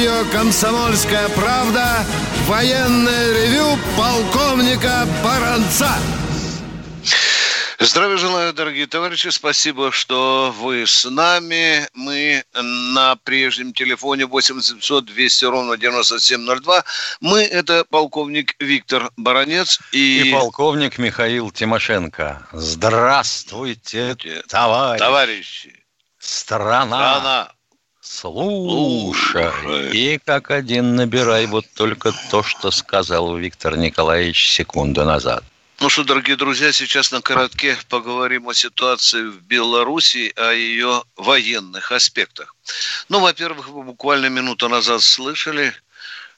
Радио «Комсомольская правда» военное ревю полковника Баранца. Здравия желаю, дорогие товарищи. Спасибо, что вы с нами. Мы на прежнем телефоне 8700 200 ровно 9702. Мы – это полковник Виктор Баранец и... И полковник Михаил Тимошенко. Здравствуйте, товарищи. Товарищи. Страна. Страна. Слушай. Слушай. И как один набирай вот только то, что сказал Виктор Николаевич секунду назад. Ну что, дорогие друзья, сейчас на коротке поговорим о ситуации в Беларуси, о ее военных аспектах. Ну, во-первых, вы буквально минуту назад слышали,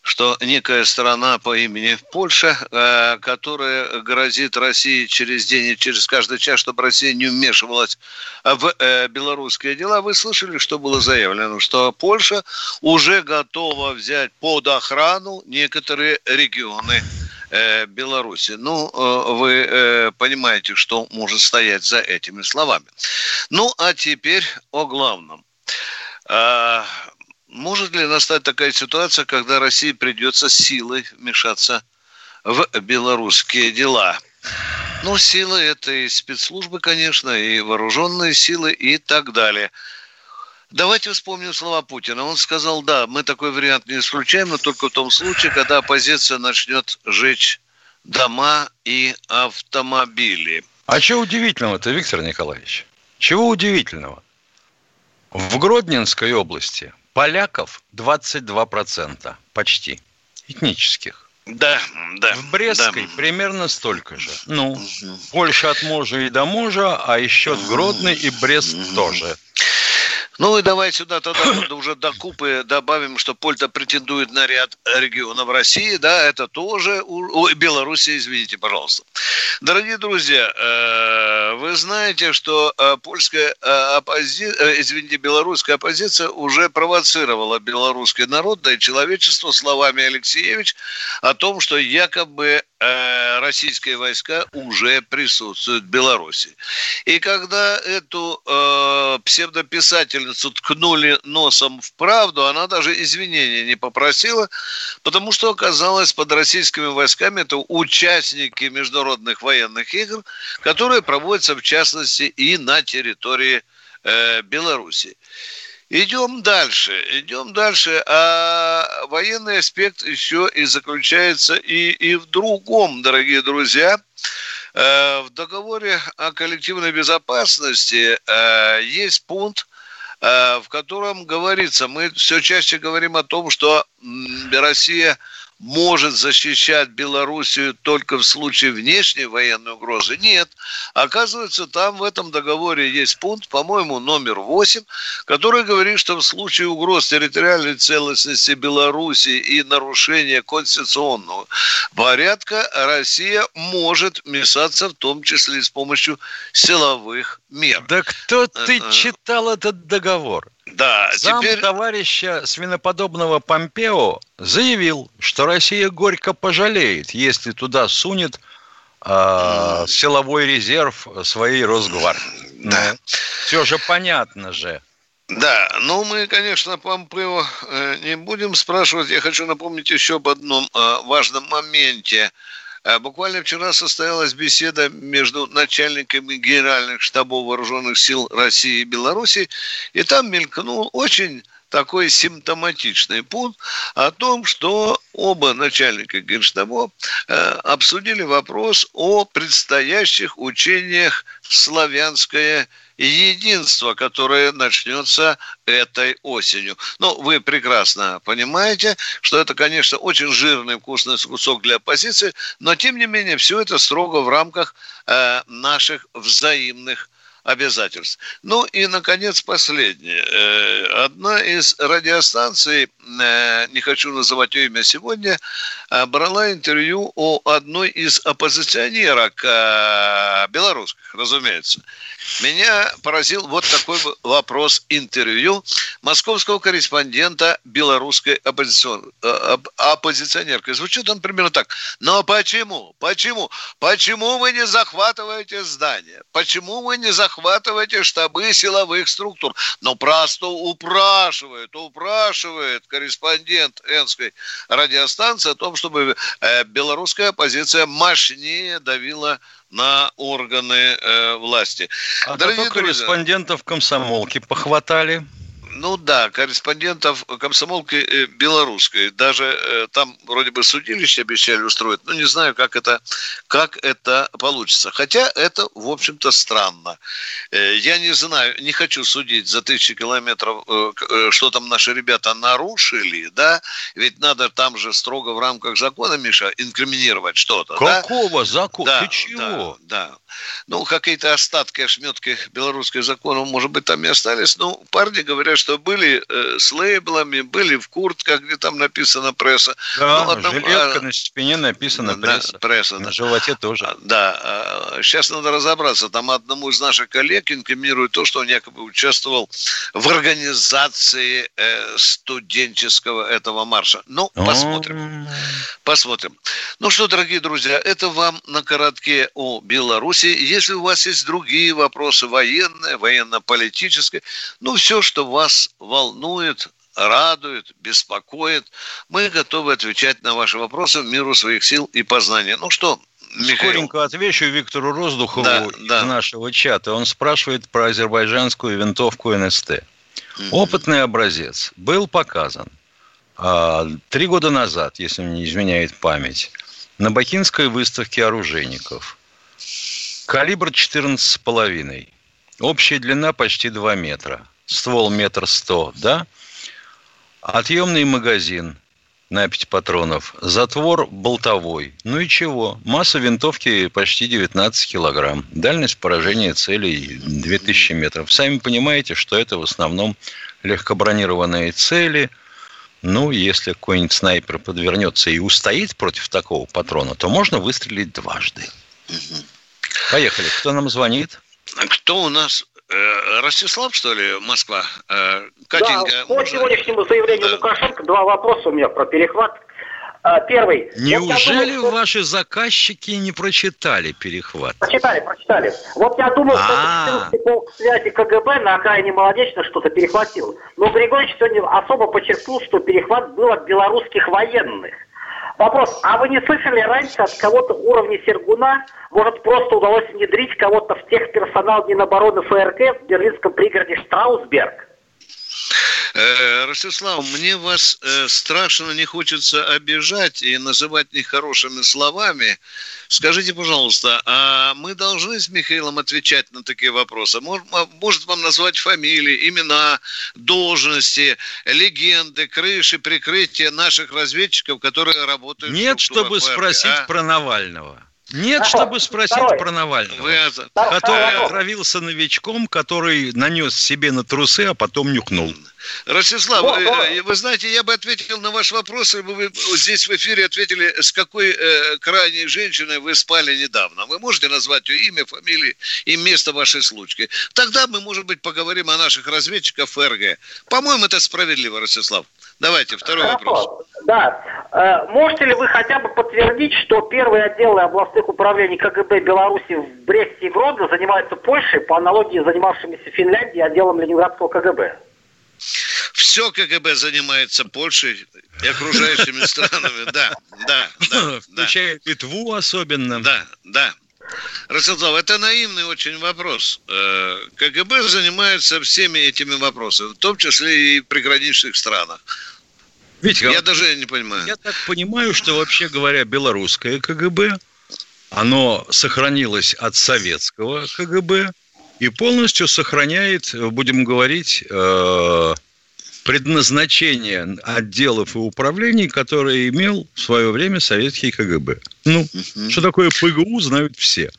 что некая страна по имени Польша, э, которая грозит России через день и через каждый час, чтобы Россия не вмешивалась в э, белорусские дела, вы слышали, что было заявлено, что Польша уже готова взять под охрану некоторые регионы э, Беларуси. Ну, вы понимаете, что может стоять за этими словами. Ну, а теперь о главном. Может ли настать такая ситуация, когда России придется силой вмешаться в белорусские дела? Ну, силы это и спецслужбы, конечно, и вооруженные силы и так далее. Давайте вспомним слова Путина. Он сказал, да, мы такой вариант не исключаем, но только в том случае, когда оппозиция начнет жечь дома и автомобили. А чего удивительного-то, Виктор Николаевич? Чего удивительного? В Гродненской области поляков 22%, почти, этнических. Да, да. В Брестской да. примерно столько же. Ну, больше от мужа и до мужа, а еще Гродный и Брест тоже. Ну и давай сюда тогда уже до купы добавим, что Польта претендует на ряд регионов России, да, это тоже, ой, Белоруссия, извините, пожалуйста. Дорогие друзья, э, вы знаете, что э, польская оппозиция, извините, белорусская оппозиция уже провоцировала белорусский народ, да и человечество словами Алексеевич о том, что якобы э, российские войска уже присутствуют в Беларуси. И когда эту э, псевдописательницу ткнули носом в правду, она даже извинения не попросила, потому что оказалось под российскими войсками это участники международных военных игр, которые проводятся в частности и на территории э, Беларуси. Идем дальше, идем дальше. А военный аспект еще и заключается и, и в другом, дорогие друзья. Э, В договоре о коллективной безопасности э, есть пункт, в котором говорится, мы все чаще говорим о том, что Россия может защищать Белоруссию только в случае внешней военной угрозы. Нет. Оказывается, там в этом договоре есть пункт, по-моему, номер 8, который говорит, что в случае угроз территориальной целостности Белоруссии и нарушения конституционного порядка Россия может вмешаться, в том числе и с помощью силовых мер. Да кто ты Э-э. читал этот договор? Да, Сам теперь... товарища свиноподобного Помпео заявил, что Россия горько пожалеет, если туда сунет э, силовой резерв своей Росгвардии. Да. Все же понятно же. Да, ну мы, конечно, Помпео э, не будем спрашивать. Я хочу напомнить еще об одном э, важном моменте. Э, Буквально вчера состоялась беседа между начальниками генеральных штабов вооруженных сил России и Беларуси, и там мелькнул очень такой симптоматичный пункт о том, что оба начальника генштабов э, обсудили вопрос о предстоящих учениях «Славянское единство», которое начнется этой осенью. Ну, вы прекрасно понимаете, что это, конечно, очень жирный вкусный кусок для оппозиции, но, тем не менее, все это строго в рамках э, наших взаимных обязательств. Ну и, наконец, последнее. Э, одна из радиостанций, э, не хочу называть ее имя сегодня, э, брала интервью у одной из оппозиционерок белорусских, разумеется. Меня поразил вот такой вопрос интервью московского корреспондента белорусской оппозицион... оппозиционеркой. Звучит он примерно так. Но почему? Почему? Почему вы не захватываете здание? Почему вы не захватываете захватываете штабы силовых структур. Но просто упрашивает, упрашивает корреспондент Энской радиостанции о том, чтобы э, белорусская оппозиция мощнее давила на органы э, власти. А Дорогие корреспондентов комсомолки похватали? Ну да, корреспондентов комсомолки э, белорусской. Даже э, там вроде бы судилище обещали устроить. Но не знаю, как это, как это получится. Хотя это, в общем-то, странно. Э, я не знаю, не хочу судить за тысячи километров, что там наши ребята нарушили, да? Ведь надо там же строго в рамках закона, Миша, инкриминировать что-то. Какого да? закона? Да, Ты чего? Да, да. Ну, какие-то остатки, ошметки белорусского закона, может быть, там и остались. Ну, парни говорят, что были э, с лейблами, были в куртках, где там написано пресса. Да, ну, одному, жилетка а, на спине написано пресса. пресса на да. животе тоже. А, да, а, сейчас надо разобраться. Там одному из наших коллег инкриминируют то, что он якобы участвовал в организации э, студенческого этого марша. Ну, посмотрим. Посмотрим. Ну что, дорогие друзья, это вам на коротке о Беларуси. Если у вас есть другие вопросы военные, военно-политические, ну, все, что вас волнует, радует, беспокоит, мы готовы отвечать на ваши вопросы в меру своих сил и познания. Ну что, Михаил. Скоренько отвечу Виктору Роздухову да, из да. нашего чата. Он спрашивает про азербайджанскую винтовку НСТ. Угу. Опытный образец был показан а, три года назад, если мне не изменяет память, на Бакинской выставке оружейников. Калибр 14,5. Общая длина почти 2 метра. Ствол метр сто, да? Отъемный магазин на 5 патронов. Затвор болтовой. Ну и чего? Масса винтовки почти 19 килограмм. Дальность поражения целей 2000 метров. Сами понимаете, что это в основном легкобронированные цели. Ну, если какой-нибудь снайпер подвернется и устоит против такого патрона, то можно выстрелить дважды. Поехали. Кто нам звонит? Кто у нас? Э, Ростислав, что ли, Москва? Э, Катенька, да, по можно... сегодняшнему заявлению да. Лукашенко два вопроса у меня про перехват. А, первый. Неужели вот думаю, ваши заказчики не прочитали перехват? Прочитали, прочитали. Вот я думал, А-а-а. что полк связи КГБ на окраине Молодечно что-то перехватил. Но Григорьевич сегодня особо подчеркнул, что перехват был от белорусских военных. Вопрос, а вы не слышали раньше от кого-то уровня Сергуна, может, просто удалось внедрить кого-то в техперсонал Минобороны ФРГ в берлинском пригороде Штраусберг? Э, Ростислав, мне вас э, страшно не хочется обижать и называть нехорошими словами. Скажите, пожалуйста, а мы должны с Михаилом отвечать на такие вопросы? Может, вам назвать фамилии, имена, должности, легенды, крыши, прикрытия наших разведчиков, которые работают Нет, чтобы ФРГ, спросить а? про Навального. Нет, чтобы спросить Второй. про Навального, Вы... который отравился новичком, который нанес себе на трусы, а потом нюхнул. Ростислав, вы, э, вы знаете, я бы ответил на ваш вопрос, если бы вы здесь в эфире ответили, с какой э, крайней женщиной вы спали недавно. Вы можете назвать ее имя, фамилию и место вашей случки? Тогда мы, может быть, поговорим о наших разведчиках ФРГ. По-моему, это справедливо, Ростислав. Давайте, второй Хорошо. вопрос. Да. Э, можете ли вы хотя бы подтвердить, что первые отделы областных управлений КГБ Беларуси в Бресте и Гродно занимаются Польшей по аналогии с занимавшимися Финляндией отделом Ленинградского КГБ? Все КГБ занимается Польшей и окружающими странами, да, да, да. Включая Литву особенно. Да, да. Ростислав, это наивный очень вопрос. Э, КГБ занимается всеми этими вопросами, в том числе и в приграничных странах. Ведь я даже не понимаю. Я так понимаю, что вообще говоря, белорусское КГБ, оно сохранилось от советского КГБ и полностью сохраняет, будем говорить, э, предназначение отделов и управлений, которые имел в свое время советский КГБ. Ну, угу. что такое ПГУ, знают все.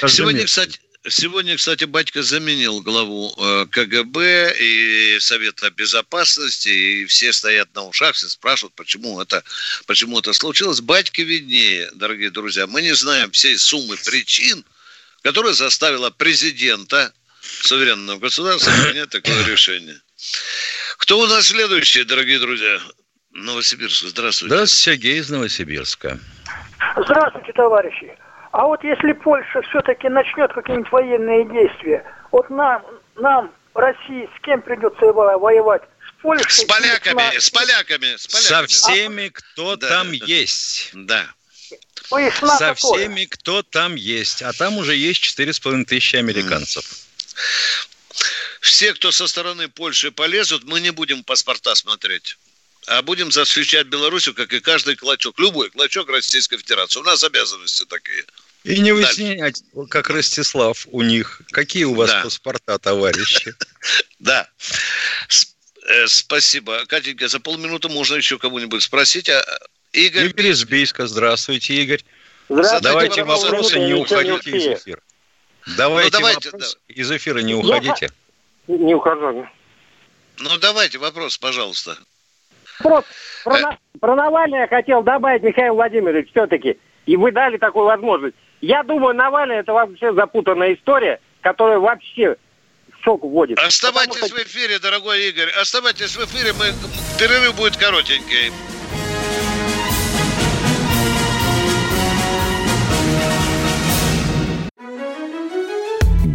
Каждый Сегодня, кстати, сегодня, кстати, батька заменил главу э, КГБ и Совета Безопасности, и все стоят на ушах, все спрашивают, почему это, почему это случилось. Батька виднее, дорогие друзья. Мы не знаем всей суммы причин, которая заставила президента суверенного государства принять такое решение. Кто у нас следующий, дорогие друзья? Новосибирск, здравствуйте. Здравствуйте, Сергей из Новосибирска. Здравствуйте, товарищи. А вот если Польша все-таки начнет какие-нибудь военные действия, вот нам, нам, России, с кем придется воевать? С Польшей? С поляками, с, с поляками, с поляками. Со всеми, кто да, там да, есть. Да. Ну, Со всеми, кто там есть. А там уже есть 4,5 тысячи американцев. Все, кто со стороны Польши полезут, мы не будем паспорта смотреть а будем защищать Белоруссию, как и каждый клочок, любой клочок Российской Федерации. У нас обязанности такие. И не выяснять, как Ростислав у них. Какие у вас да. паспорта, товарищи? Да. Э, спасибо. Катенька, за полминуты можно еще кого-нибудь спросить. А, Игорь... Игорь из Бийска. Здравствуйте, Игорь. Здравствуйте. Давайте вопросы, не уходите из эфира. Давайте, из эфира, не уходите. Не ухожу. Ну, давайте вопрос, пожалуйста. Просто про, э. про Навального я хотел добавить, Михаил Владимирович, все-таки. И вы дали такую возможность. Я думаю, Навальный это вообще запутанная история, которая вообще в шок вводит. Оставайтесь что... в эфире, дорогой Игорь. Оставайтесь в эфире, мы... перерыв будет коротенький.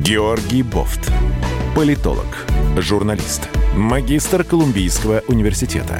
Георгий Бофт. Политолог, журналист, магистр Колумбийского университета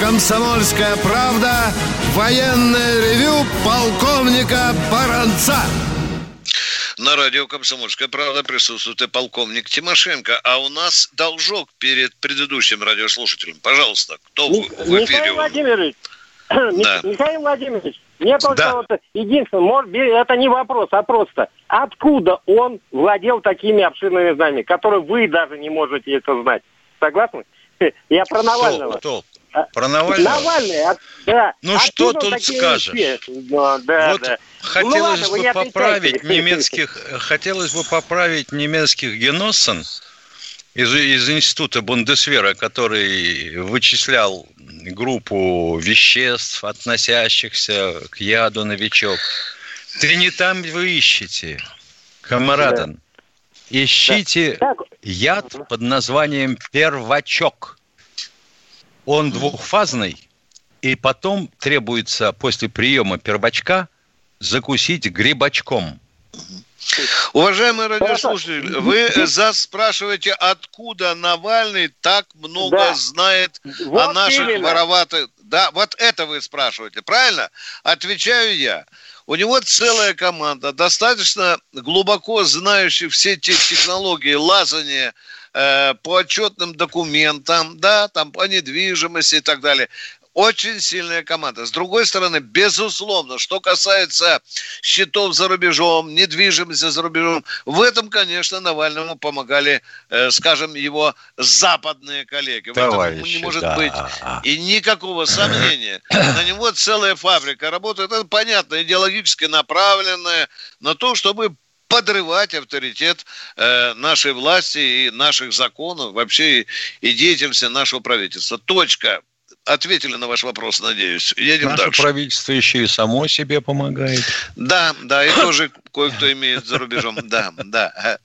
«Комсомольская правда» военное ревю полковника Баранца. На радио «Комсомольская правда» присутствует и полковник Тимошенко. А у нас должок перед предыдущим радиослушателем. Пожалуйста, кто Ми- в эфире? Михаил Владимирович, да. Михаил Владимирович, мне только да. вот единственное, это не вопрос, а просто откуда он владел такими обширными знаниями, которые вы даже не можете это знать. Согласны? Я про Навального. Кто? Про Навального? Навальный, а, да. Ну что тут скажешь? Да, да, вот да. хотелось ну, ладно, бы поправить немецких, хотелось бы поправить немецких Геноссен из, из института Бундесвера, который вычислял группу веществ, относящихся к яду новичок. Ты не там вы ищете, камарадан. Да. Ищите да. яд под названием первачок он двухфазный, и потом требуется после приема первачка закусить грибочком. Уважаемые радиослушатели, вы за спрашиваете, откуда Навальный так много да. знает вот о наших именно. вороватых... Да, вот это вы спрашиваете, правильно? Отвечаю я. У него целая команда, достаточно глубоко знающих все те технологии лазания э, по отчетным документам, да, там по недвижимости и так далее. Очень сильная команда. С другой стороны, безусловно, что касается счетов за рубежом, недвижимости за рубежом, в этом, конечно, Навальному помогали, э, скажем, его западные коллеги. В Товарищи, этом не может да. быть и никакого сомнения. На него целая фабрика работает. Это понятно, идеологически направленная на то, чтобы подрывать авторитет э, нашей власти и наших законов, вообще и, и деятельности нашего правительства. Точка. Ответили на ваш вопрос, надеюсь. Едем Наше дальше. правительство еще и само себе помогает. Да, да, и тоже кое-кто имеет за рубежом. Да, да.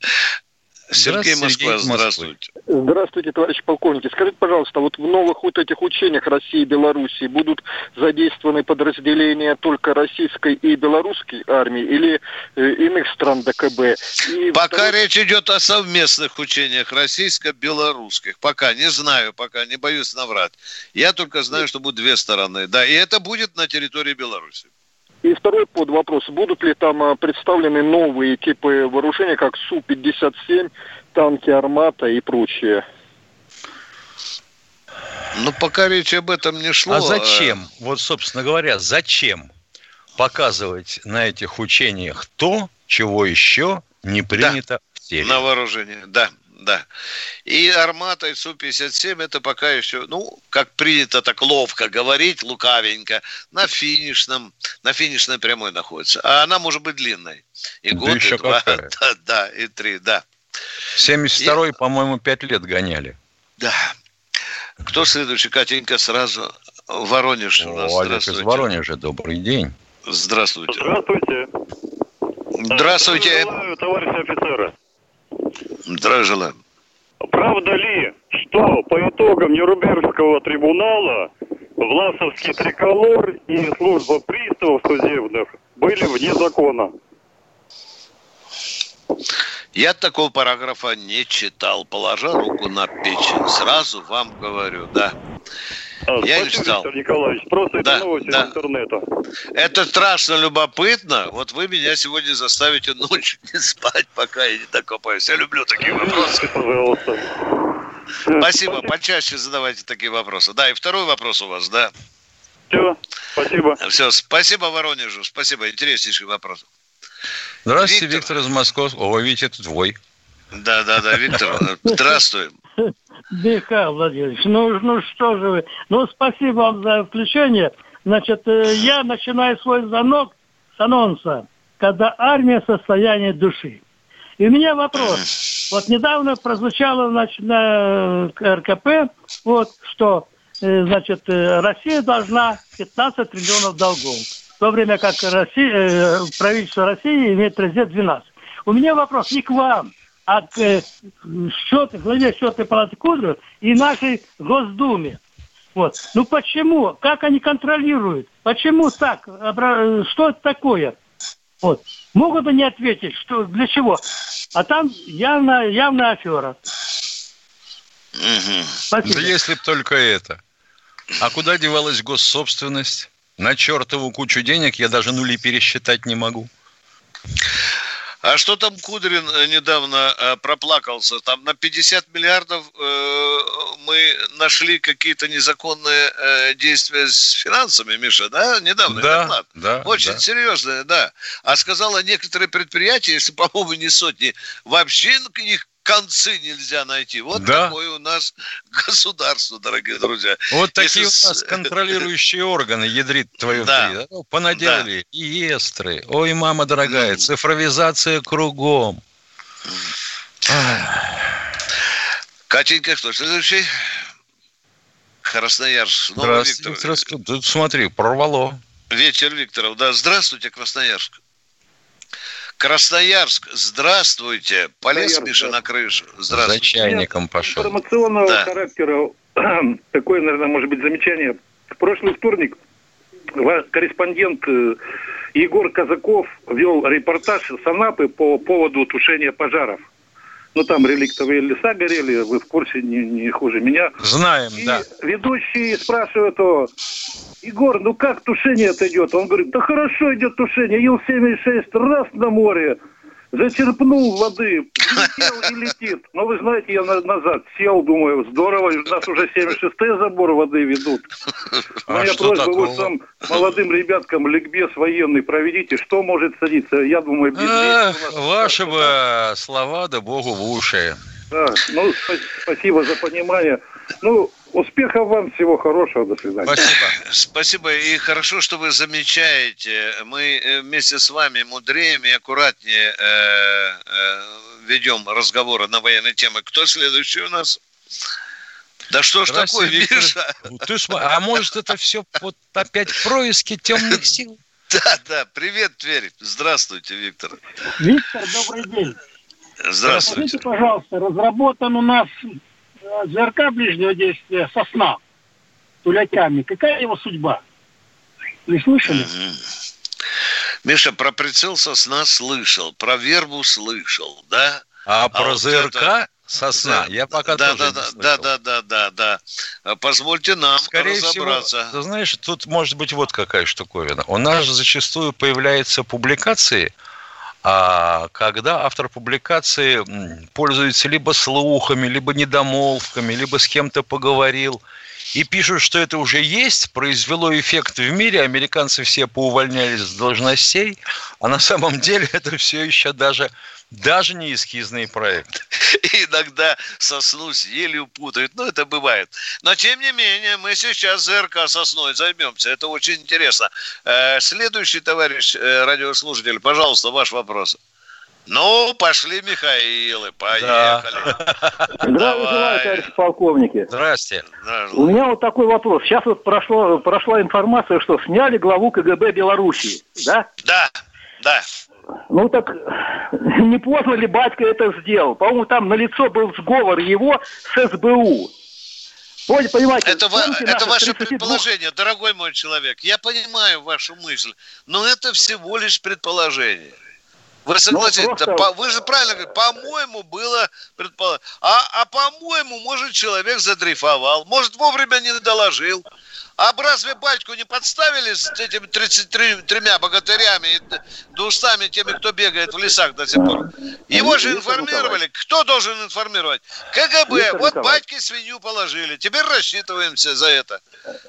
Сергей Москва, здравствуйте. Здравствуйте, товарищ полковники. Скажите, пожалуйста, вот в новых вот этих учениях России и Белоруссии будут задействованы подразделения только российской и белорусской армии или э, иных стран ДКБ? И пока второй... речь идет о совместных учениях российско-белорусских. Пока, не знаю, пока, не боюсь наврать. Я только знаю, что будут две стороны. Да, и это будет на территории Беларуси. И второй под вопрос, будут ли там а, представлены новые типы вооружения, как Су-57, танки «Армата» и прочее? Ну, пока речь об этом не шло. А зачем? Вот, собственно говоря, зачем показывать на этих учениях то, чего еще не принято да, в теле? На вооружение, да да. И «Армата» и Су-57 это пока еще, ну, как принято так ловко говорить, лукавенько, на финишном, на финишной прямой находится. А она может быть длинной. И да год, еще и два, да, да, и три, да. 72-й, и... по-моему, пять лет гоняли. Да. Кто следующий? Катенька сразу. Воронеж у нас. О, Олег из Воронежа. Добрый день. Здравствуйте. Здравствуйте. Здравствуйте. Здравствуйте, товарищи офицеры. Желаю. Правда ли, что по итогам Нюрнбергского трибунала Власовский триколор и служба приставов судебных были вне закона? Я такого параграфа не читал. Положа руку на печень. Сразу вам говорю, да. А, я не читал. Виктор Николаевич, просто да, это новости да. интернета. Это страшно любопытно. Вот вы меня сегодня заставите ночью не спать, пока я не докопаюсь. Я люблю такие вопросы. Пожалуйста. Спасибо. Почаще задавайте такие вопросы. Да, и второй вопрос у вас, да. Все, спасибо. Все, спасибо Воронежу. Спасибо. Интереснейший вопрос. Здравствуйте, Виктор, Виктор из Москвы. О, видите, это твой. Да, да, да, Виктор, здравствуй. Михаил Владимирович, ну, ну что же вы. Ну, спасибо вам за включение. Значит, э, я начинаю свой звонок с анонса, когда армия в состоянии души. И у меня вопрос. Вот недавно прозвучало значит, на э, РКП, вот, что э, значит, Россия должна 15 триллионов долгов, в то время как Россия, правительство России имеет резерв 12. У меня вопрос не к вам, от э, счета, главе счетной палаты Кудров и нашей Госдуме. Вот. Ну почему? Как они контролируют? Почему так? Что это такое? Вот. Могут они ответить, что для чего? А там явно, явная афера. Угу. Спасибо. Да если б только это. А куда девалась госсобственность? На чертову кучу денег я даже нули пересчитать не могу. А что там Кудрин э, недавно э, проплакался? Там на 50 миллиардов э, мы нашли какие-то незаконные действия с финансами, Миша, да? Недавно да, доклад. Да, Очень да. серьезные, да. А сказала, некоторые предприятия, если, по-моему, не сотни, вообще к них концы нельзя найти. Вот да. такое у нас государство, дорогие друзья. Вот такие Если... у нас контролирующие органы, ядрит твою да. Три, да? Понаделали. Да. И эстры. Ой, мама дорогая, цифровизация кругом. Катенька, кто следующий? Красноярск. Здравствуйте, Виктор. Тут смотри, прорвало. Вечер Викторов. Да, здравствуйте, Красноярск. Красноярск, здравствуйте. Полез Миша на крышу. Здравствуйте. За чайником пошел. Информационного да. характера, такое, наверное, может быть, замечание. В прошлый вторник корреспондент э, Егор Казаков вел репортаж с Анапы по поводу тушения пожаров. Ну, там реликтовые леса горели, вы в курсе не, не хуже меня. Знаем, и да. ведущий спрашивает его, Егор, ну как тушение это идет? Он говорит, да хорошо идет тушение. Ил-76 раз на море, зачерпнул воды, летел и летит. Но вы знаете, я назад сел, думаю, здорово, у нас уже 76-й забор воды ведут. А Моя просьба, такого? вы сам молодым ребяткам ликбез военный проведите, что может садиться? Я думаю, без а, Ваши бы слова, да богу в уши. Да, ну, спасибо за понимание. Ну, Успехов вам, всего хорошего, до свидания. Спасибо. Спасибо, и хорошо, что вы замечаете. Мы э, вместе с вами мудрее и аккуратнее э, э, ведем разговоры на военные темы. Кто следующий у нас? Да что ж такое, Виктор? Миша? Ты, а может это все вот опять происки темных сил? Да, да. Привет, Тверь. Здравствуйте, Виктор. Виктор, добрый день. Здравствуйте. Скажите, пожалуйста, разработан у нас ЗРК ближнего действия «Сосна» тулятями. Какая его судьба? Вы слышали? Миша, про прицел «Сосна» слышал, про вербу слышал, да? А, а про вот ЗРК? Это... Сосна. Да, Я пока да, тоже да, не да, да, да, да, да, да. Позвольте нам Скорее разобраться. Всего, ты знаешь, тут может быть вот какая штуковина. У нас же зачастую появляются публикации, когда автор публикации пользуется либо слухами, либо недомолвками, либо с кем-то поговорил – и пишут, что это уже есть, произвело эффект в мире, американцы все поувольнялись с должностей, а на самом деле это все еще даже даже не эскизный проект. Иногда сосну еле путают, но это бывает. Но тем не менее, мы сейчас ЗРК сосной займемся. Это очень интересно. Э, следующий товарищ э, радиослушатель, пожалуйста, ваш вопрос. Ну, пошли, Михаилы, поехали. Да. Здравия желаю, товарищи полковники. Здрасте. У меня вот такой вопрос. Сейчас вот прошло, прошла информация, что сняли главу КГБ Белоруссии, да? Да, да. Ну так не поздно ли батька это сделал? По-моему, там на лицо был сговор его с СБУ. Понимаете, это, это ваше 32... предположение, дорогой мой человек. Я понимаю вашу мысль, но это всего лишь предположение. Вы согласитесь, ну, просто... по, вы же правильно говорите, по-моему, было предположено. А, а по-моему, может, человек задрейфовал, может, вовремя не доложил. А разве батьку не подставили с этими 33 тремя богатырями и двустами теми, кто бегает в лесах до сих пор? Его же информировали. Кто должен информировать? КГБ. Вот батьке свинью положили. Теперь рассчитываемся за это.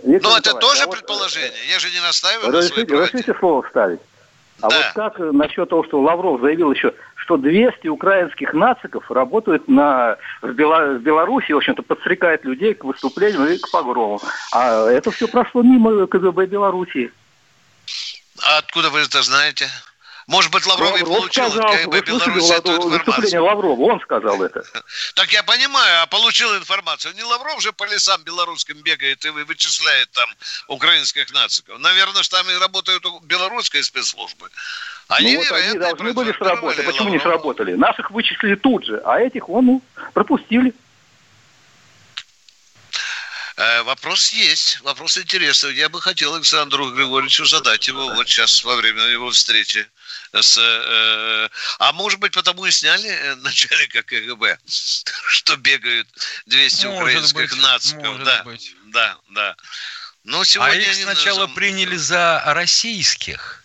Но это тоже а предположение. Я же не настаиваю на своей Разрешите слово вставить? А да. вот как насчет того, что Лавров заявил еще, что 200 украинских нациков работают на, в, Бело, в Беларуси, в общем-то, подстрекают людей к выступлениям и к погромам. А это все прошло мимо КГБ Белоруссии. А откуда вы это знаете? Может быть, Лавров, Лавров и получил сказал, КГБ Беларуси эту информацию. Лаврова, он сказал это. Так я понимаю, а получил информацию. Не Лавров же по лесам белорусским бегает и вычисляет там украинских нациков. Наверное, что там и работают белорусские спецслужбы. Они, ну, вот они должны были сработать. Почему Лаврова? не сработали? Наших вычислили тут же, а этих, вон, ну, пропустили. Э, вопрос есть, вопрос интересный. Я бы хотел Александру Григорьевичу задать его вот сейчас во время его встречи с, э, а может быть, потому и сняли э, начальника КГБ, что бегают 200 может украинских быть, нациков. да, быть. да, да. Но сегодня а их сначала назов... приняли за российских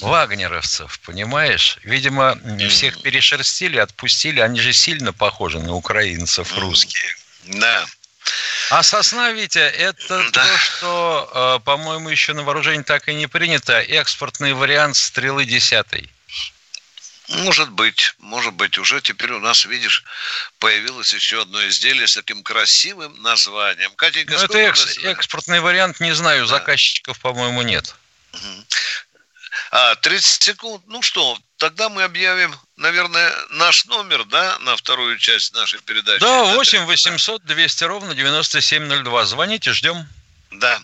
вагнеровцев, понимаешь? Видимо, всех перешерстили, отпустили. Они же сильно похожи на украинцев русские. Да. А сосна, Витя, это да. то, что, э, по-моему, еще на вооружение так и не принято. Экспортный вариант стрелы десятой. Может быть, может быть. Уже теперь у нас, видишь, появилось еще одно изделие с таким красивым названием. Катенька, ну, это экс- экспортный вариант, не знаю, да. заказчиков, по-моему, нет. А, 30 секунд. Ну что, тогда мы объявим, наверное, наш номер, да, на вторую часть нашей передачи. Да, 8 800 200 ровно 9702. Звоните, ждем. Да.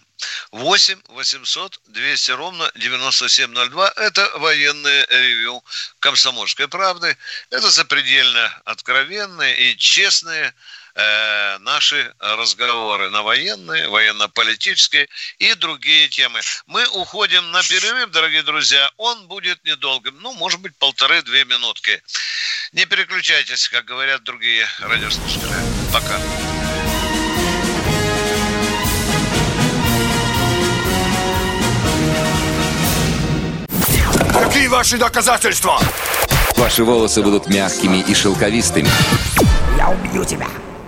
8 800 200 ровно 9702. Это военное ревю комсомольской правды. Это запредельно откровенные и честные э, наши разговоры на военные, военно-политические и другие темы. Мы уходим на перерыв, дорогие друзья. Он будет недолгим, ну, может быть, полторы-две минутки. Не переключайтесь, как говорят другие радиослушатели. Пока. Какие ваши доказательства? Ваши волосы будут мягкими и шелковистыми. Я убью тебя.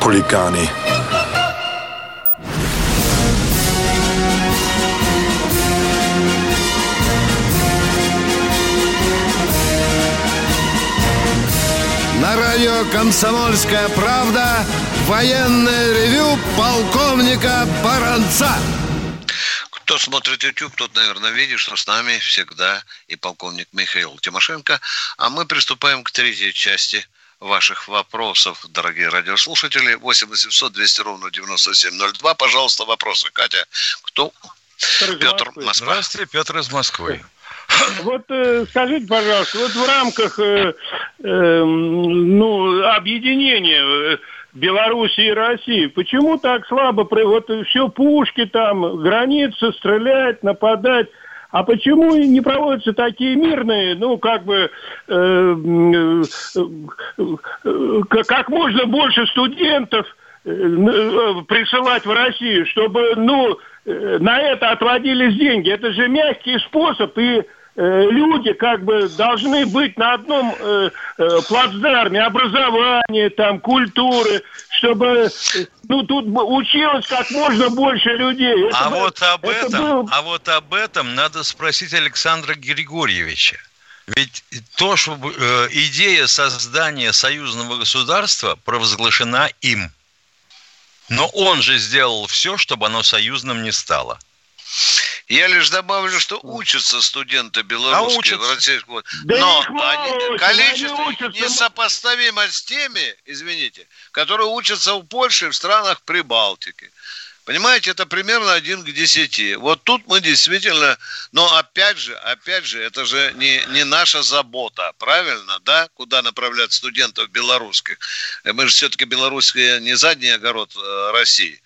хулиганы. На радио «Комсомольская правда» Военное ревю полковника Баранца. Кто смотрит YouTube, тот, наверное, видит, что с нами всегда и полковник Михаил Тимошенко. А мы приступаем к третьей части ваших вопросов, дорогие радиослушатели. 8 800 200 ровно 9702. Пожалуйста, вопросы. Катя, кто? Петр, Петр Москва. Здравствуйте, Петр из Москвы. Вот э, скажите, пожалуйста, вот в рамках э, э, ну, объединения э, Беларуси и России, почему так слабо, вот все пушки там, границы, стрелять, нападать, а почему не проводятся такие мирные, ну, как бы, э, э, э, как можно больше студентов присылать в Россию, чтобы, ну, на это отводились деньги. Это же мягкий способ, и люди как бы должны быть на одном э, э, плацдарме образования, там, культуры, чтобы э, ну, тут училось как можно больше людей. Это а, бы, вот об это этом, был... а вот об этом надо спросить Александра Григорьевича. Ведь то, что э, идея создания союзного государства провозглашена им. Но он же сделал все, чтобы оно союзным не стало. Я лишь добавлю, что учатся студенты белорусские а в российском да Но они, количество они несопоставимо с теми, извините, которые учатся в Польше и в странах Прибалтики. Понимаете, это примерно один к десяти. Вот тут мы действительно, но опять же, опять же, это же не, не наша забота, правильно, да, куда направлять студентов белорусских. Мы же все-таки белорусские не задний огород э, России.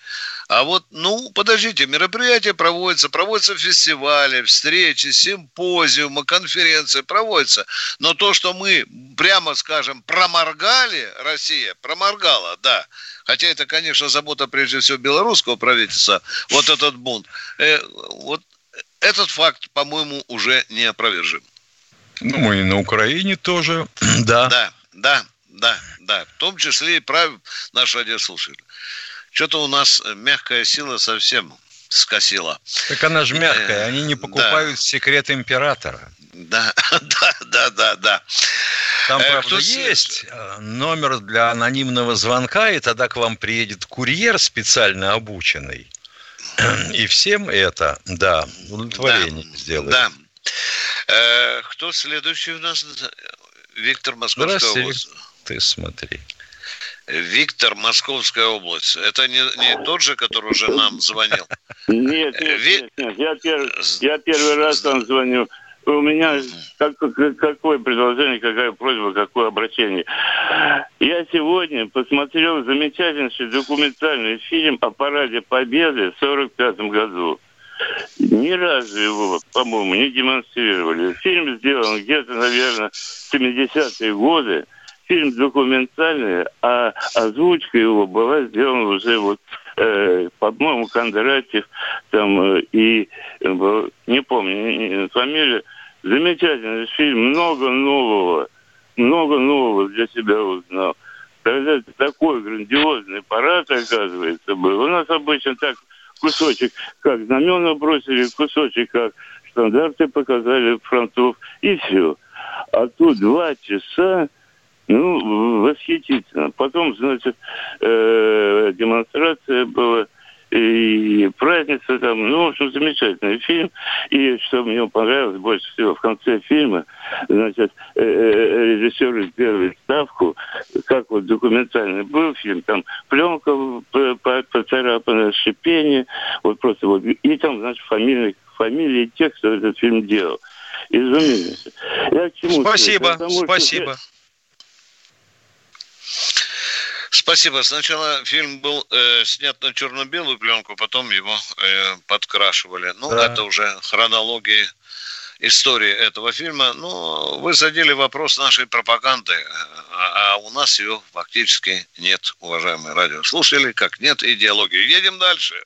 А вот, ну, подождите, мероприятия проводятся, проводятся фестивали, встречи, симпозиумы, конференции проводятся. Но то, что мы, прямо скажем, проморгали, Россия проморгала, да, хотя это, конечно, забота прежде всего белорусского правительства, вот этот бунт, э, вот этот факт, по-моему, уже не опровержим. Ну, и на Украине тоже, да. Да, да, да, да. В том числе и прав наш радиослушатель. Что-то у нас э, мягкая сила совсем скосила. Так она же мягкая, они не покупают да. секрет императора. Да, да, да, да, да. Там, э, правда, Кто... есть э, номер для анонимного звонка, и тогда к вам приедет курьер специально обученный. И всем это, да, удовлетворение да, сделает. Да. Э, кто следующий у нас? Виктор Московская область. Ты смотри. Виктор, Московская область. Это не, не тот же, который уже нам звонил? Нет, нет, Ви... нет, нет. Я, пер... я первый раз вам звоню. У меня как, какое предложение, какая просьба, какое обращение. Я сегодня посмотрел замечательнейший документальный фильм о параде Победы в 1945 году. Ни разу его, по-моему, не демонстрировали. Фильм сделан где-то, наверное, в 70-е годы фильм документальный, а озвучка его была сделана уже вот, э, по-моему, Кондратьев там э, и э, не помню фамилия. Замечательный фильм, много нового, много нового для себя узнал. Когда такой грандиозный парад, оказывается, был. У нас обычно так кусочек, как знамена бросили, кусочек, как стандарты показали фронтов, и все. А тут два часа ну, восхитительно. Потом, значит, э, демонстрация была и праздница там, ну, в общем, замечательный фильм. И что мне понравилось больше всего, в конце фильма, значит, э, э, режиссер сделали ставку, как вот документальный был фильм, там пленка поцарапана, шипение, вот просто вот, и там, значит, фамилии, фамилии тех, кто этот фильм делал. Изумительно. Я к чему? Спасибо, Потому, спасибо. Что Спасибо. Сначала фильм был э, снят на черно-белую пленку, потом его э, подкрашивали. Ну, да. это уже хронология истории этого фильма. Ну, вы задели вопрос нашей пропаганды, а, а у нас ее фактически нет, уважаемые радиослушатели, как нет идеологии. Едем дальше.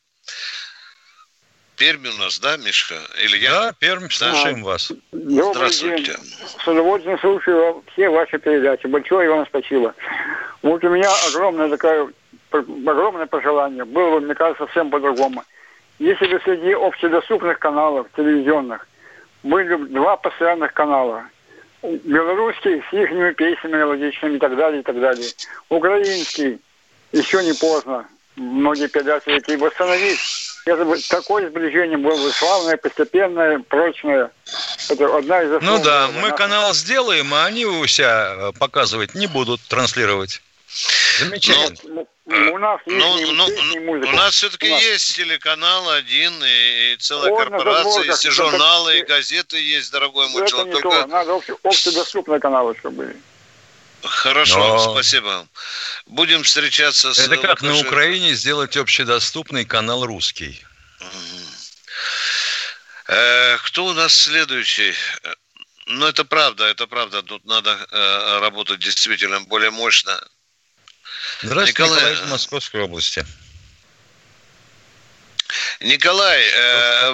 Пермь у нас, да, Мишка? Или я? Да, Пермь, слушаем да. вас. Добрый Здравствуйте. День. С удовольствием слушаю все ваши передачи. Большое вам спасибо. Вот у меня огромное такое, огромное пожелание. Было бы, мне кажется, совсем по-другому. Если бы среди общедоступных каналов телевизионных были два постоянных канала, белорусский с их песнями мелодичными и так далее, и так далее, украинский еще не поздно. Многие педагоги и восстановить. Это бы, такое сближение было бы славное, постепенное, прочное. Это одна из Ну да, мы канал сделаем, а они у себя э, показывать не будут, транслировать. Замечательно. Но, ну, у нас есть ну, ну, музыка. У нас все-таки нас. есть телеканал один, и, и целая Можно корпорация, есть и журналы, и газеты есть, дорогой мой человек. Только... Надо общедоступные каналы, чтобы были. Хорошо, Но... спасибо. Будем встречаться с... Это как на Украине сделать общедоступный канал русский. Э, кто у нас следующий? Ну, это правда, это правда. Тут надо э, работать действительно более мощно. Здравствуйте, Николай, Николай из Московской области. Николай, э,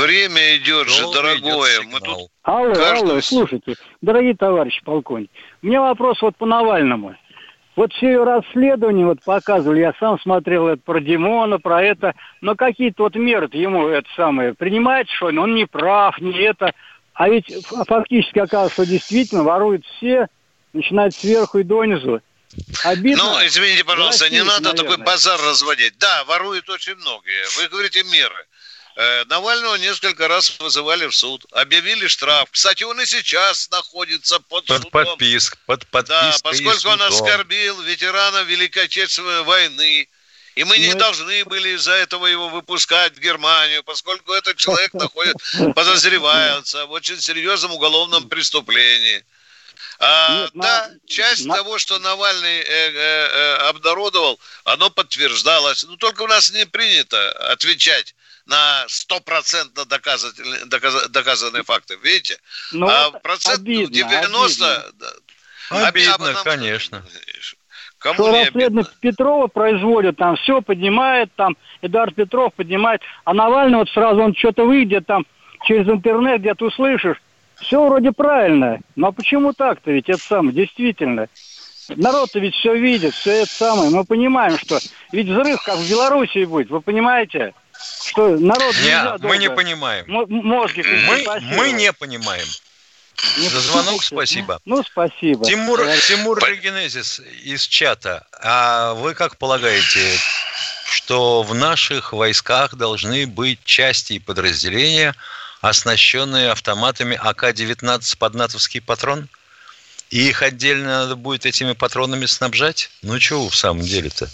время идет Долго же, дорогое. Мы тут алло, каждый... алло, слушайте, дорогие товарищи полковник, у меня вопрос вот по Навальному. Вот все расследования вот показывали, я сам смотрел это про Димона, про это, но какие-то вот меры ему это самое принимает, что он не прав, не это. А ведь фактически оказывается, что действительно воруют все, начинают сверху и донизу. Обидно. Ну, извините, пожалуйста, России, не надо наверное. такой базар разводить. Да, воруют очень многие. Вы говорите меры. Э, Навального несколько раз вызывали в суд, объявили штраф. Кстати, он и сейчас находится под, под судом. Подписк, под подпиской Да, поскольку он оскорбил ветерана Великой Отечественной войны. И мы не ну, должны были из-за этого его выпускать в Германию, поскольку этот человек находит, подозревается в очень серьезном уголовном преступлении. А, Нет, да, на... часть на... того, что Навальный э, э, э, обнародовал, оно подтверждалось. Но только у нас не принято отвечать на стопроцентно доказанные, доказанные факты. Видите? Ну, а процент обидно, 90... Обидно, обидно конечно. Кому что расследование Петрова производит, там все поднимает, там Эдуард Петров поднимает, а Навальный вот сразу он что-то выйдет, там через интернет где-то услышишь, все вроде правильно, но почему так-то ведь это самое, действительно. Народ-то ведь все видит, все это самое. Мы понимаем, что ведь взрыв как в Белоруссии будет, вы понимаете? Что народ Нет, мы не понимаем. Мозги. Мы, мы не понимаем. Не За звонок спасибо. Ну, спасибо. Тимур, Тимур Регенезис из чата. А вы как полагаете, что в наших войсках должны быть части и подразделения, оснащенные автоматами АК-19 под натовский патрон? И их отдельно надо будет этими патронами снабжать? Ну, чего в самом деле-то?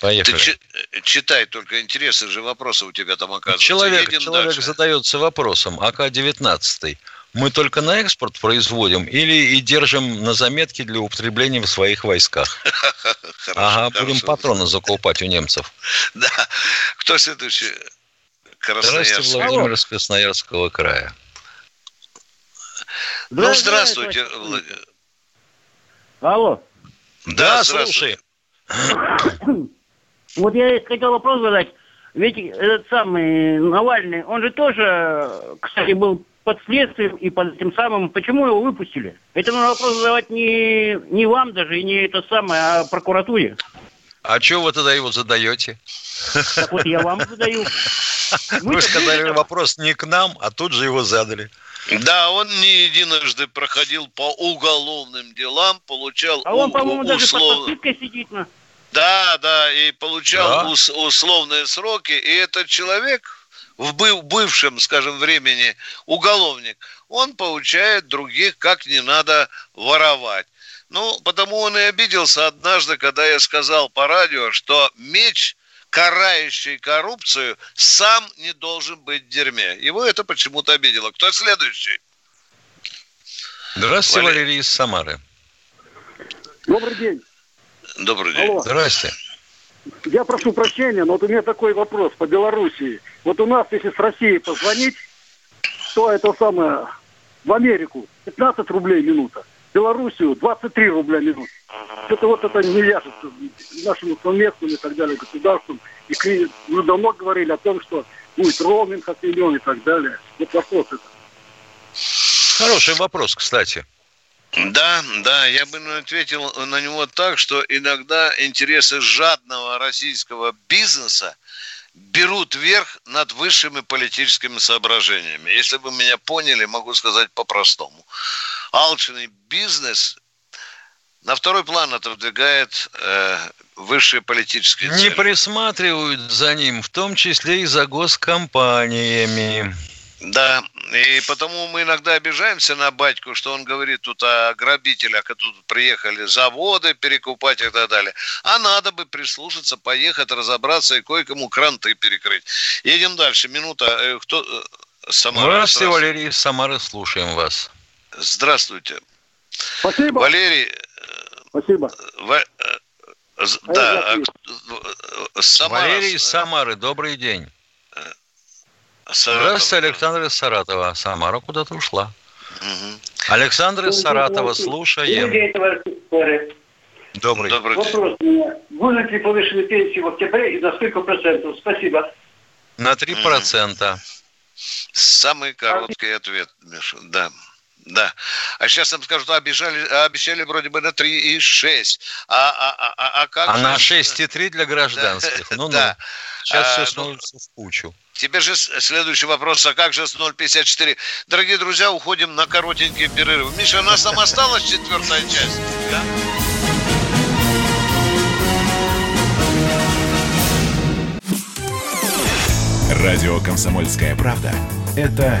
Поехали. Ты читай, только интересные же вопросы у тебя там оказываются. Человек, человек задается вопросом, АК-19 мы только на экспорт производим или и держим на заметке для употребления в своих войсках? Ага, будем патроны закупать у немцев. Да. Кто следующий? Здравствуйте, Владимир из Красноярского края. Ну, здравствуйте, Владимир. Алло. Да, слушай. Вот я хотел вопрос задать. Ведь этот самый Навальный, он же тоже, кстати, был под следствием и под тем самым, почему его выпустили? Это нужно вопрос задавать не, не вам даже, и не это самое, а прокуратуре. А чего вы тогда его задаете? Так вот я вам задаю. Вы, вы сказали вопрос не к нам, а тут же его задали. Да, он не единожды проходил по уголовным делам, получал А он, по-моему, даже под подпиской сидит на... Да, да, и получал да. Ус- условные сроки, и этот человек в бывшем, скажем, времени уголовник, он получает других, как не надо воровать. Ну, потому он и обиделся однажды, когда я сказал по радио, что меч, карающий коррупцию, сам не должен быть в дерьме. Его это почему-то обидело. Кто следующий? Здравствуйте, Валерий, Валерий из Самары. Добрый день. Добрый день. Алло. Здрасте. Я прошу прощения, но вот у меня такой вопрос по Белоруссии. Вот у нас, если с Россией позвонить, то это самое, в Америку 15 рублей минута. Белоруссию 23 рубля минут. Это вот это не вяжется нашим совместным и так далее государством. И мы давно говорили о том, что будет роуминг от миллиона и так далее. Вот вопрос это. Хороший вопрос, кстати. Да, да, я бы ответил на него так, что иногда интересы жадного российского бизнеса берут верх над высшими политическими соображениями. Если вы меня поняли, могу сказать по-простому. Алчный бизнес на второй план отодвигает э, высшие политические цели. Не присматривают за ним, в том числе и за госкомпаниями. Да, и потому мы иногда обижаемся на батьку, что он говорит тут о грабителях, а тут приехали заводы перекупать и так далее. А надо бы прислушаться, поехать, разобраться и кое-кому кранты перекрыть. Едем дальше. Минута. Э, кто? Э, Самара. Здравствуйте, Здравствуйте, Валерий из Самары. Слушаем вас. Здравствуйте. Спасибо. Валерий. Э, Спасибо. В... Да, Самара. Валерий из Самары. Добрый день. Саратов. Здравствуйте, Александр из Саратова. Самара куда-то ушла. Угу. Александр из Саратова, слушаем. Добрый. Добрый день. Вопрос. Будут ли повышены пенсии в октябре и на сколько процентов? Спасибо. На 3 процента. Угу. Самый короткий ответ, Миша. Да. Да. А сейчас нам скажут, обещали, обещали вроде бы на 3,6. А, а, а, а, а как А же... на 6,3 для гражданских. Да. Ну, да. ну. Сейчас а, все становится ну, в кучу. Теперь же следующий вопрос, а как же с 0,54? Дорогие друзья, уходим на коротенький перерыв. Миша, у нас там осталась четвертая часть, да? Радио «Комсомольская правда» — это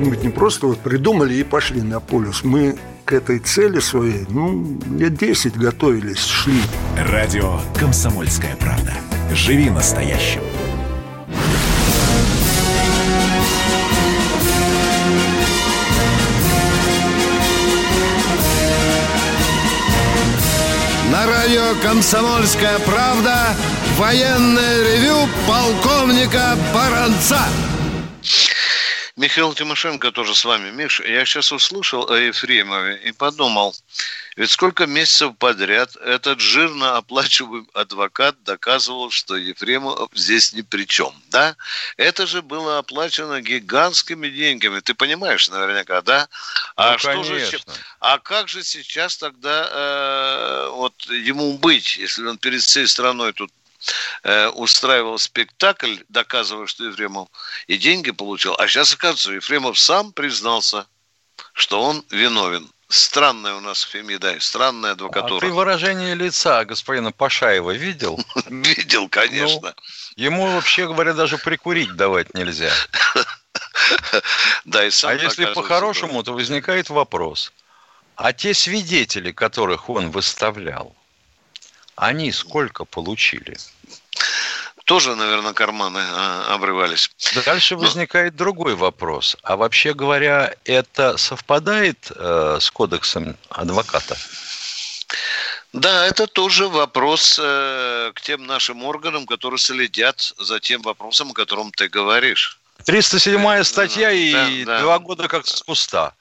Мы ведь не просто вот придумали и пошли на полюс. Мы к этой цели своей, ну, лет 10 готовились, шли. Радио «Комсомольская правда». Живи настоящим. На радио «Комсомольская правда» военное ревю полковника Баранца. Михаил Тимошенко тоже с вами. Миш, я сейчас услышал о Ефремове и подумал, ведь сколько месяцев подряд этот жирно оплачиваемый адвокат доказывал, что Ефремов здесь ни при чем, да? Это же было оплачено гигантскими деньгами, ты понимаешь наверняка, да? А, ну, что же, а как же сейчас тогда э, вот ему быть, если он перед всей страной тут Э, устраивал спектакль, доказывая, что Ефремов и деньги получил. А сейчас, оказывается, Ефремов сам признался, что он виновен. Странная у нас Фемида, странная адвокатура. А ты выражение лица господина Пашаева видел? Видел, конечно. Ну, ему, вообще говоря, даже прикурить давать нельзя. Да, и сам а если по-хорошему, то возникает вопрос. А те свидетели, которых он выставлял, они сколько получили? Тоже, наверное, карманы а, обрывались. Дальше Но... возникает другой вопрос. А вообще говоря, это совпадает э, с кодексом адвоката? Да, это тоже вопрос э, к тем нашим органам, которые следят за тем вопросом, о котором ты говоришь. 307 статья и да. два года как с куста.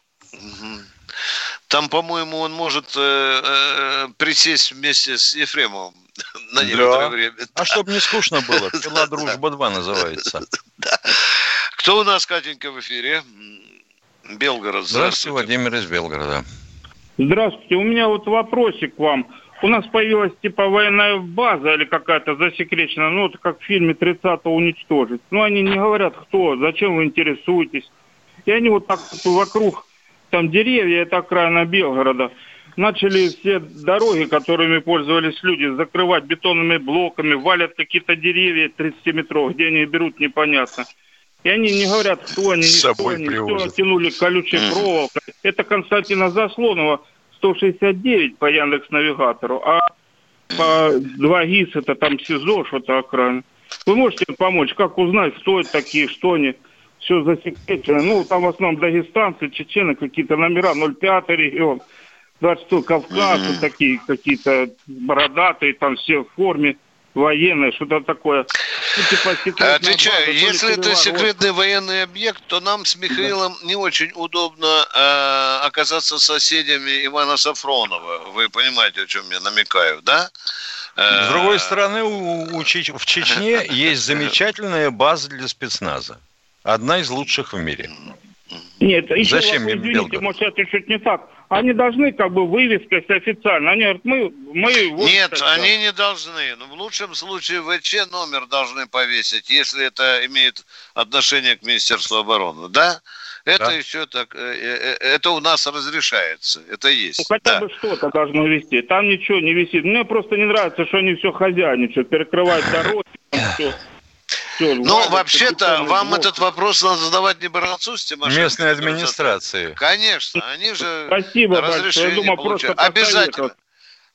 Там, по-моему, он может э, э, присесть вместе с Ефремовым на некоторое да. время. А чтобы не скучно было, «Пила дружба 2» называется. Да. Кто у нас, Катенька, в эфире? Белгород. Здравствуйте. Здравствуйте, Владимир из Белгорода. Здравствуйте. У меня вот вопросик к вам. У нас появилась типа военная база или какая-то засекреченная, ну, вот как в фильме «30-го уничтожить». Но они не говорят, кто, зачем вы интересуетесь. И они вот так вокруг там деревья, это окраина Белгорода, начали все дороги, которыми пользовались люди, закрывать бетонными блоками, валят какие-то деревья 30 метров, где они берут, непонятно. И они не говорят, кто они, не кто они, все тянули колючей проволокой. Это Константина Заслонова, 169 по Яндекс Навигатору, а по 2 ГИС это там СИЗО, что-то окраина. Вы можете помочь, как узнать, кто это такие, что они все засекречено. Ну, там в основном дагестанцы, чечены, какие-то номера, 05 регион, 26 Кавказ, mm-hmm. такие какие-то бородатые, там все в форме военные, что-то такое. Ну, типа, Отвечаю, база, если это секретный военный объект, то нам с Михаилом да. не очень удобно э, оказаться соседями Ивана Сафронова. Вы понимаете, о чем я намекаю, да? С другой стороны, у, у Чеч... в Чечне есть замечательная база для спецназа. Одна из лучших в мире. Нет, еще Зачем им извините, Белгород? может, это чуть не так. Они должны как бы вывеской официально. Они говорят, мы... мы вот Нет, это. они не должны. Но в лучшем случае ВЧ номер должны повесить, если это имеет отношение к Министерству обороны. Да? Это Да. еще так, э, э, это у нас разрешается. Это есть. Ну, хотя Да. бы что-то должно вести. Там ничего не висит. Мне просто не нравится, что они все хозяйничают, перекрывают дороги. там Всё, Ну, вообще-то, вам этот вопрос надо задавать не Баранцу с Тимошенко. Местной администрации. Конечно, они же Спасибо большое. разрешение Я думал, просто получают. Обязательно.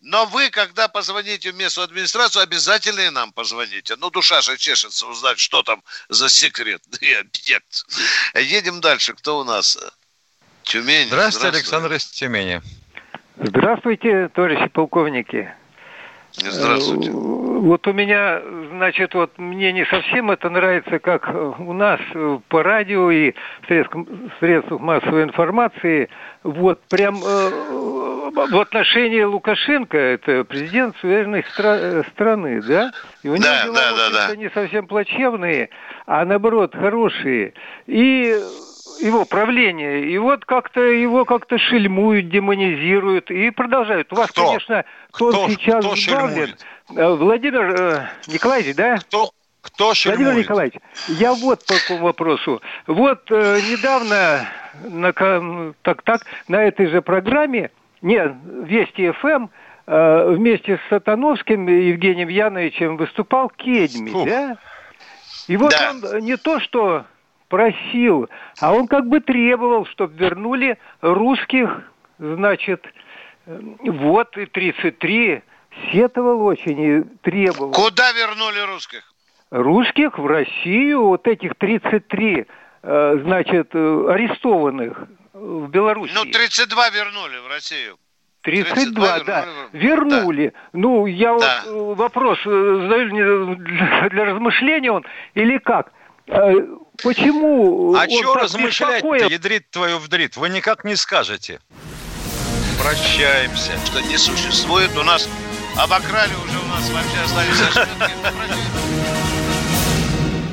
Но вы, когда позвоните в местную администрацию, обязательно и нам позвоните. Ну, душа же чешется узнать, что там за секретный объект. Едем дальше. Кто у нас? Тюмень. Здравствуйте, Александр из Тюмени. Здравствуйте, товарищи полковники. Здравствуйте. Э, Вот у меня, значит, вот мне не совсем это нравится, как у нас э, по радио и в средствах, в средствах массовой информации, вот прям э, в отношении Лукашенко, это президент суверенной стра- страны, да? И у него Да, дела, да, да, да. не совсем плачевные, а наоборот хорошие. И его правление, и вот как-то его как-то шельмуют, демонизируют и продолжают. У вас, Кто? конечно, кто, Кто- сейчас кто шельмует? Э, Владимир э, Николаевич, да? Кто, кто Владимир шельмует? Николаевич, я вот по какому вопросу. Вот э, недавно на, так, так, на этой же программе, не, Вести ФМ, э, вместе с Сатановским Евгением Яновичем выступал Кедми, Фух. да? И вот Да. он не то что просил, а он как бы требовал, чтобы вернули русских, значит, э, вот и 33 сетовал очень и требовал Куда вернули русских? русских в Россию, вот этих 33, э, значит, э, арестованных в Беларуси. Ну, 32 вернули в Россию. 32, 32 да, вернули. вернули. Ну, я Да. вот вопрос задаю для размышления он, или как? Почему А что размышлять-то, ядрит твою вдрит? Вы никак не скажете. Прощаемся. Что не существует у нас. Обокрали уже у нас вообще остались ошибки.